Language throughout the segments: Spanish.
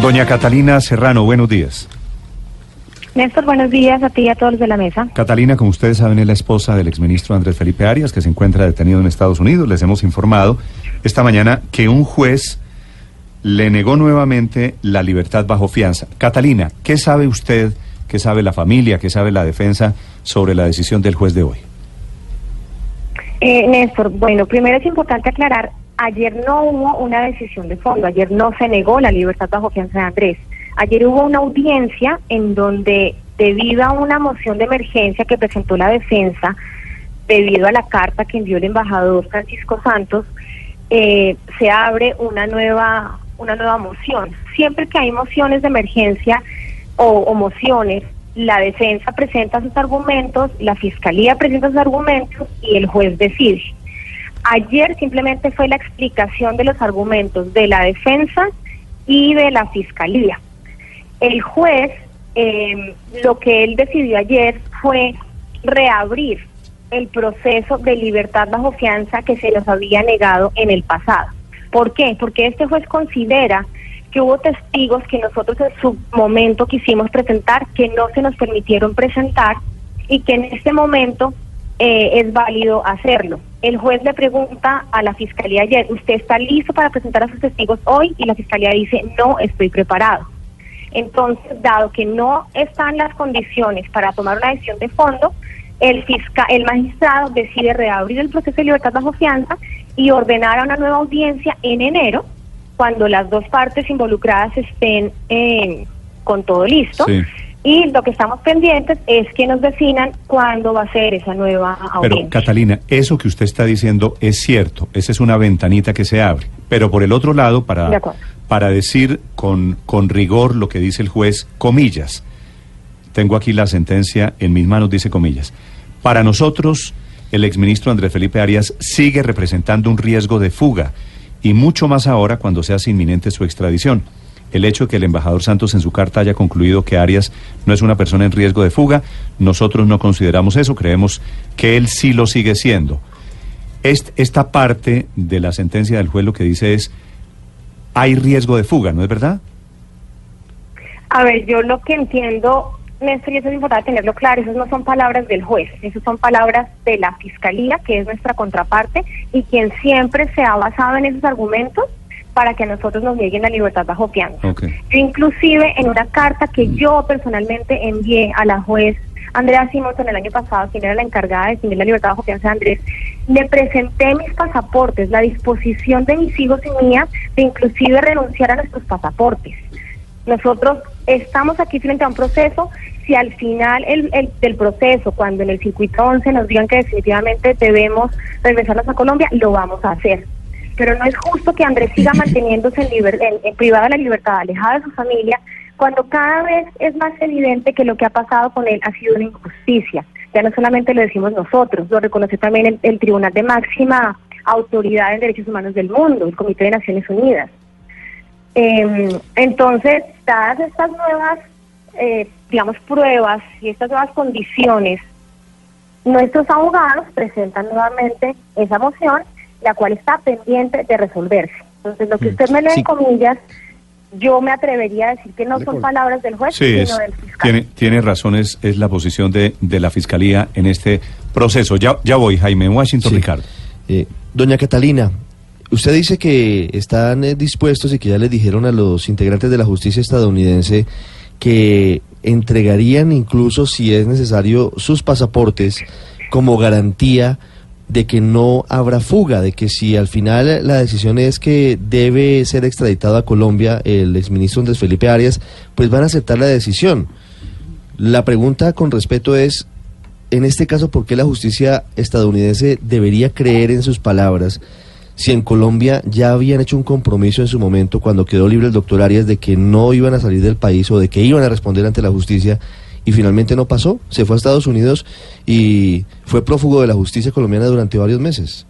Doña Catalina Serrano, buenos días. Néstor, buenos días a ti y a todos los de la mesa. Catalina, como ustedes saben, es la esposa del exministro Andrés Felipe Arias, que se encuentra detenido en Estados Unidos. Les hemos informado esta mañana que un juez le negó nuevamente la libertad bajo fianza. Catalina, ¿qué sabe usted, qué sabe la familia, qué sabe la defensa sobre la decisión del juez de hoy? Eh, Néstor, bueno, primero es importante aclarar, ayer no hubo una decisión de fondo, ayer no se negó la libertad bajo fianza de Andrés. Ayer hubo una audiencia en donde, debido a una moción de emergencia que presentó la defensa, debido a la carta que envió el embajador Francisco Santos, eh, se abre una nueva una nueva moción. Siempre que hay mociones de emergencia o, o mociones, la defensa presenta sus argumentos, la fiscalía presenta sus argumentos y el juez decide. Ayer simplemente fue la explicación de los argumentos de la defensa y de la fiscalía. El juez, eh, lo que él decidió ayer fue reabrir el proceso de libertad bajo fianza que se nos había negado en el pasado. ¿Por qué? Porque este juez considera que hubo testigos que nosotros en su momento quisimos presentar que no se nos permitieron presentar y que en este momento eh, es válido hacerlo. El juez le pregunta a la fiscalía ayer, ¿usted está listo para presentar a sus testigos hoy? Y la fiscalía dice, no estoy preparado. Entonces, dado que no están las condiciones para tomar una decisión de fondo, el, fiscal, el magistrado decide reabrir el proceso de libertad bajo fianza y ordenar a una nueva audiencia en enero, cuando las dos partes involucradas estén eh, con todo listo. Sí. Y lo que estamos pendientes es que nos definan cuándo va a ser esa nueva Pero, audiencia. Catalina, eso que usted está diciendo es cierto. Esa es una ventanita que se abre. Pero por el otro lado, para, para decir con, con rigor lo que dice el juez, comillas. Tengo aquí la sentencia en mis manos, dice comillas. Para nosotros, el exministro Andrés Felipe Arias sigue representando un riesgo de fuga, y mucho más ahora cuando se hace inminente su extradición. El hecho de que el embajador Santos en su carta haya concluido que Arias no es una persona en riesgo de fuga, nosotros no consideramos eso, creemos que él sí lo sigue siendo. Est- esta parte de la sentencia del juez lo que dice es, hay riesgo de fuga, ¿no es verdad? A ver, yo lo que entiendo, Néstor, y eso es importante tenerlo claro, esas no son palabras del juez, esas son palabras de la fiscalía, que es nuestra contraparte, y quien siempre se ha basado en esos argumentos para que a nosotros nos nieguen la libertad bajo fianza. Yo inclusive en una carta que yo personalmente envié a la juez Andrea Simonson el año pasado, quien era la encargada de definir la libertad bajo fianza de Andrés, le presenté mis pasaportes, la disposición de mis hijos y mía de inclusive renunciar a nuestros pasaportes. Nosotros estamos aquí frente a un proceso, si al final el, el- del proceso, cuando en el circuito 11 nos digan que definitivamente debemos regresarnos a Colombia, lo vamos a hacer. Pero no es justo que Andrés siga manteniéndose en, liber- en- en privada de la libertad, alejada de su familia, cuando cada vez es más evidente que lo que ha pasado con él ha sido una injusticia. Ya no solamente lo decimos nosotros, lo reconoce también el, el Tribunal de Máxima Autoridad en Derechos Humanos del Mundo, el Comité de Naciones Unidas. Eh, entonces, dadas estas nuevas, eh, digamos, pruebas y estas nuevas condiciones, nuestros abogados presentan nuevamente esa moción, la cual está pendiente de resolverse. Entonces, lo que usted me lee Sí. en comillas, yo me atrevería a decir que no son palabras del juez, Sí, sino es- del fiscal. tiene, tiene razón, es, es la posición de, de la Fiscalía en este proceso. Ya, ya voy, Jaime, en Washington, Sí. Ricardo. Eh, doña Catalina, usted dice que están eh, dispuestos y que ya les dijeron a los integrantes de la justicia estadounidense que entregarían incluso, si es necesario, sus pasaportes como garantía de que no habrá fuga, de que si al final la decisión es que debe ser extraditado a Colombia el exministro Andrés Felipe Arias, pues van a aceptar la decisión. La pregunta con respeto es, en este caso, ¿por qué la justicia estadounidense debería creer en sus palabras si en Colombia ya habían hecho un compromiso en su momento cuando quedó libre el doctor Arias de que no iban a salir del país o de que iban a responder ante la justicia y finalmente no pasó. Se fue a Estados Unidos y fue prófugo de la justicia colombiana durante varios meses.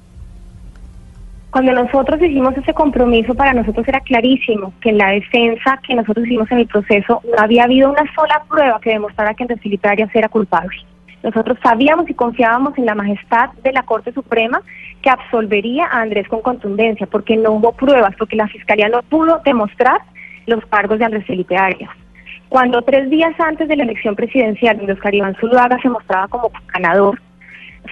Cuando nosotros hicimos ese compromiso, para nosotros era clarísimo que en la defensa que nosotros hicimos en el proceso no había habido una sola prueba que demostrara que Andrés Felipe Arias era culpable. Nosotros sabíamos y confiábamos en la majestad de la Corte Suprema que absolvería a Andrés con contundencia, porque no hubo pruebas, porque la Fiscalía no pudo demostrar los cargos de Andrés Felipe Arias. Cuando tres días antes de la elección presidencial, donde Oscar Iván Zuluaga se mostraba como ganador,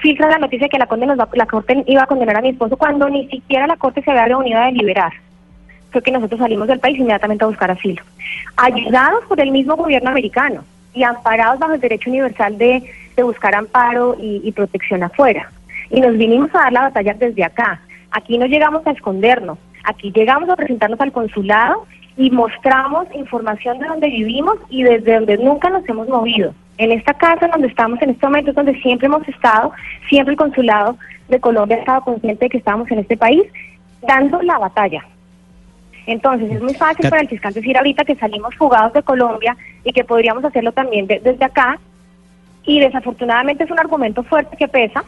filtra la noticia que la, la Corte iba a condenar a mi esposo cuando ni siquiera la Corte se había reunido a deliberar. Fue que nosotros salimos del país inmediatamente a buscar asilo. Ayudados por el mismo gobierno americano y amparados bajo el derecho universal de, buscar amparo y protección afuera. Y nos vinimos a dar la batalla desde acá. Aquí no llegamos a escondernos, aquí llegamos a presentarnos al consulado y mostramos información de donde vivimos y desde donde nunca nos hemos movido. En esta casa donde estamos en este momento es donde siempre hemos estado, siempre el consulado de Colombia ha estado consciente de que estamos en este país dando la batalla. Entonces es muy fácil para el fiscal decir ahorita que salimos fugados de Colombia y que podríamos hacerlo también desde acá. Y desafortunadamente es un argumento fuerte que pesa,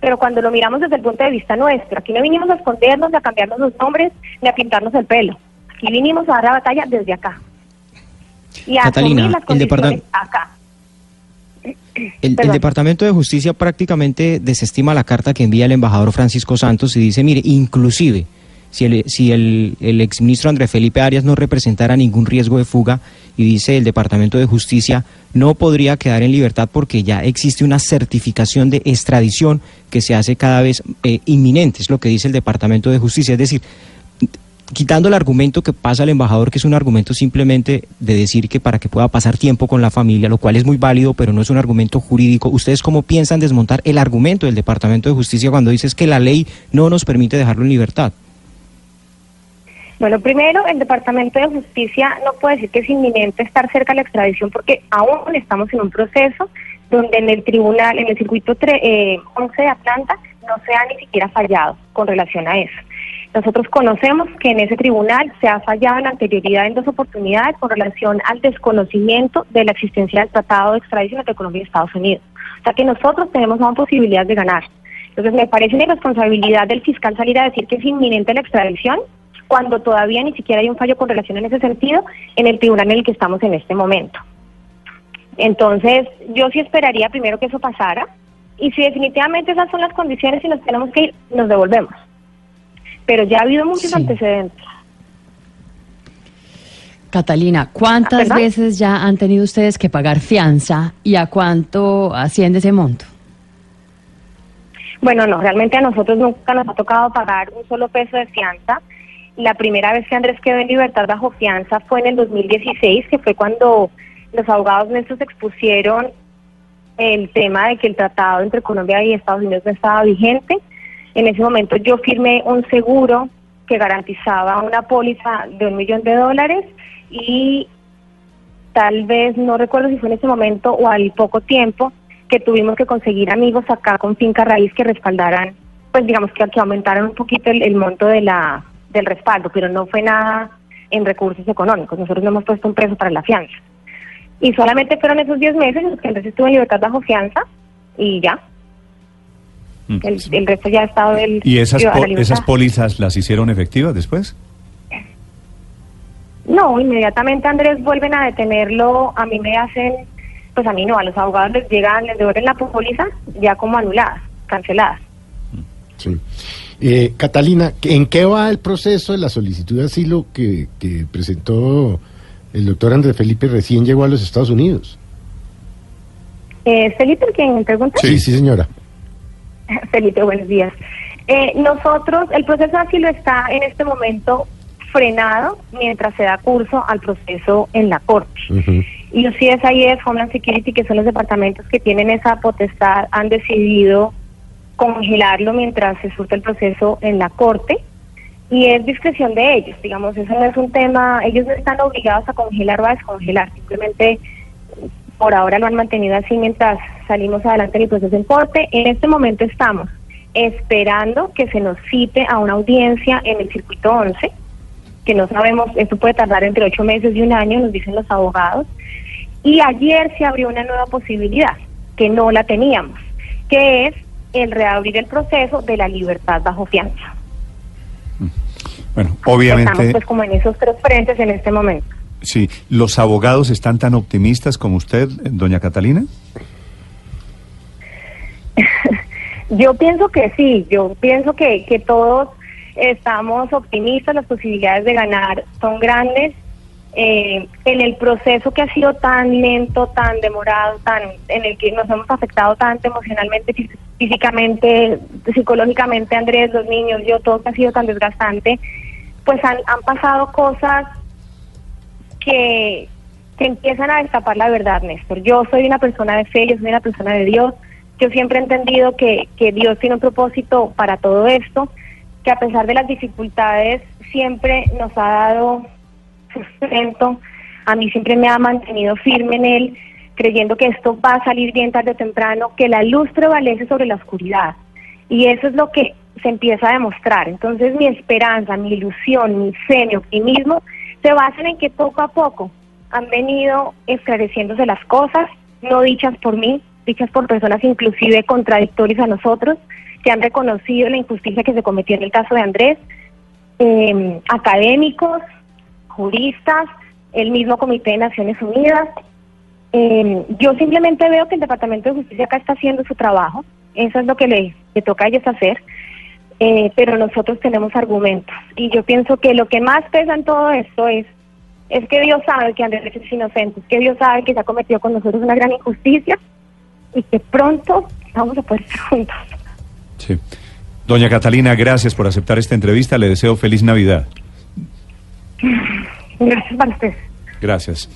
pero cuando lo miramos desde el punto de vista nuestro, aquí no vinimos a escondernos, ni a cambiarnos los nombres, ni a pintarnos el pelo. Aquí vinimos a dar la batalla desde acá. Y a Catalina, las el acá. El, Departamento de Justicia prácticamente desestima la carta que envía el embajador Francisco Santos y dice, mire, inclusive si el, si el, el exministro Andrés Felipe Arias no representara ningún riesgo de fuga y dice el Departamento de Justicia no podría quedar en libertad porque ya existe una certificación de extradición que se hace cada vez eh, inminente, es lo que dice el Departamento de Justicia. Es decir, quitando el argumento que pasa el embajador, que es un argumento simplemente de decir que para que pueda pasar tiempo con la familia, lo cual es muy válido, pero no es un argumento jurídico, ¿ustedes cómo piensan desmontar el argumento del Departamento de Justicia cuando dices que la ley no nos permite dejarlo en libertad? Bueno, primero, el Departamento de Justicia no puede decir que es inminente estar cerca de la extradición porque aún estamos en un proceso donde en el tribunal, en el circuito 11 eh, de Atlanta, no se ha ni siquiera fallado con relación a eso. Nosotros conocemos que en ese tribunal se ha fallado en anterioridad en dos oportunidades con relación al desconocimiento de la existencia del tratado de extradición entre Colombia y Estados Unidos. O sea que nosotros tenemos una posibilidad de ganar. Entonces me parece una irresponsabilidad del fiscal salir a decir que es inminente la extradición cuando todavía ni siquiera hay un fallo con relación en ese sentido en el tribunal en el que estamos en este momento. Entonces, yo sí esperaría primero que eso pasara y si definitivamente esas son las condiciones y nos tenemos que ir, nos devolvemos. Pero ya ha habido muchos antecedentes. Catalina, ¿cuántas ah, veces ya han tenido ustedes que pagar fianza y a cuánto asciende ese monto? Bueno, no, realmente a nosotros nunca nos ha tocado pagar un solo peso de fianza. La primera vez que Andrés quedó en libertad bajo fianza fue en el 2016, que fue cuando los abogados nuestros expusieron el tema de que el tratado entre Colombia y Estados Unidos no estaba vigente. En ese momento yo firmé un seguro que garantizaba una póliza de un millón de dólares y tal vez, no recuerdo si fue en ese momento o al poco tiempo, que tuvimos que conseguir amigos acá con finca raíz que respaldaran, pues digamos que, que aumentaran un poquito el monto de la del respaldo, pero no fue nada en recursos económicos. Nosotros no hemos puesto un precio para la fianza. Y solamente fueron esos 10 meses los que entonces estuvo en libertad bajo fianza y ya. Mm. El, resto ya ha estado del... ¿Y esas, esas pólizas las hicieron efectivas después? No, inmediatamente Andrés vuelven a detenerlo, a mí me hacen, pues a mí no, a los abogados les llegan, les devuelven la póliza ya como anuladas, canceladas. Sí. Eh, Catalina, ¿en qué va el proceso de la solicitud de asilo que, presentó el doctor Andrés Felipe recién llegó a los Estados Unidos? Eh, Felipe, ¿quién pregunta? Sí, sí, señora. Felipe, buenos días. Eh, nosotros, el proceso asilo está en este momento frenado mientras se da curso al proceso en la Corte. Y los CSIS, Homeland Security, que son los departamentos que tienen esa potestad, han decidido congelarlo mientras se surte el proceso en la corte y es discreción de ellos, digamos, eso no es un tema, ellos no están obligados a congelar o a descongelar, simplemente por ahora lo han mantenido así mientras salimos adelante en el proceso en corte. En este momento estamos esperando que se nos cite a una audiencia en el circuito 11, que no sabemos, esto puede tardar entre ocho meses y un año, nos dicen los abogados. Y ayer se abrió una nueva posibilidad, que no la teníamos, que es el reabrir el proceso de la libertad bajo fianza. Bueno, obviamente... Estamos pues como en esos tres frentes en este momento. Sí, ¿los abogados están tan optimistas como usted, doña Catalina? Yo pienso que sí, yo pienso que, que todos estamos optimistas, las posibilidades de ganar son grandes. Eh, en el proceso que ha sido tan lento, tan demorado, tan en el que nos hemos afectado tanto emocionalmente, físicamente, psicológicamente, Andrés, los niños, yo, todo que ha sido tan desgastante, pues han, han pasado cosas que, que empiezan a destapar la verdad, Néstor. Yo soy una persona de fe, yo soy una persona de Dios. Yo siempre he entendido que, que Dios tiene un propósito para todo esto, que a pesar de las dificultades siempre nos ha dado sustento. A mí siempre me ha mantenido firme en él, creyendo que esto va a salir bien tarde o temprano, que la luz prevalece sobre la oscuridad. Y eso es lo que se empieza a demostrar. Entonces mi esperanza, mi ilusión, mi fe, mi optimismo se basan en que poco a poco han venido esclareciéndose las cosas, no dichas por mí, dichas por personas inclusive contradictorias a nosotros, que han reconocido la injusticia que se cometió en el caso de Andrés, em, académicos, juristas, el mismo Comité de Naciones Unidas. Em, yo simplemente veo que el Departamento de Justicia acá está haciendo su trabajo, eso es lo que le, toca a ellos hacer, eh, pero nosotros tenemos argumentos. Y yo pienso que lo que más pesa en todo esto es, es que Dios sabe que Andrés es inocente, es que Dios sabe que se ha cometido con nosotros una gran injusticia y que pronto vamos a poder estar juntos. Sí. Doña Catalina, gracias por aceptar esta entrevista. Le deseo feliz Navidad. Gracias para usted. Gracias.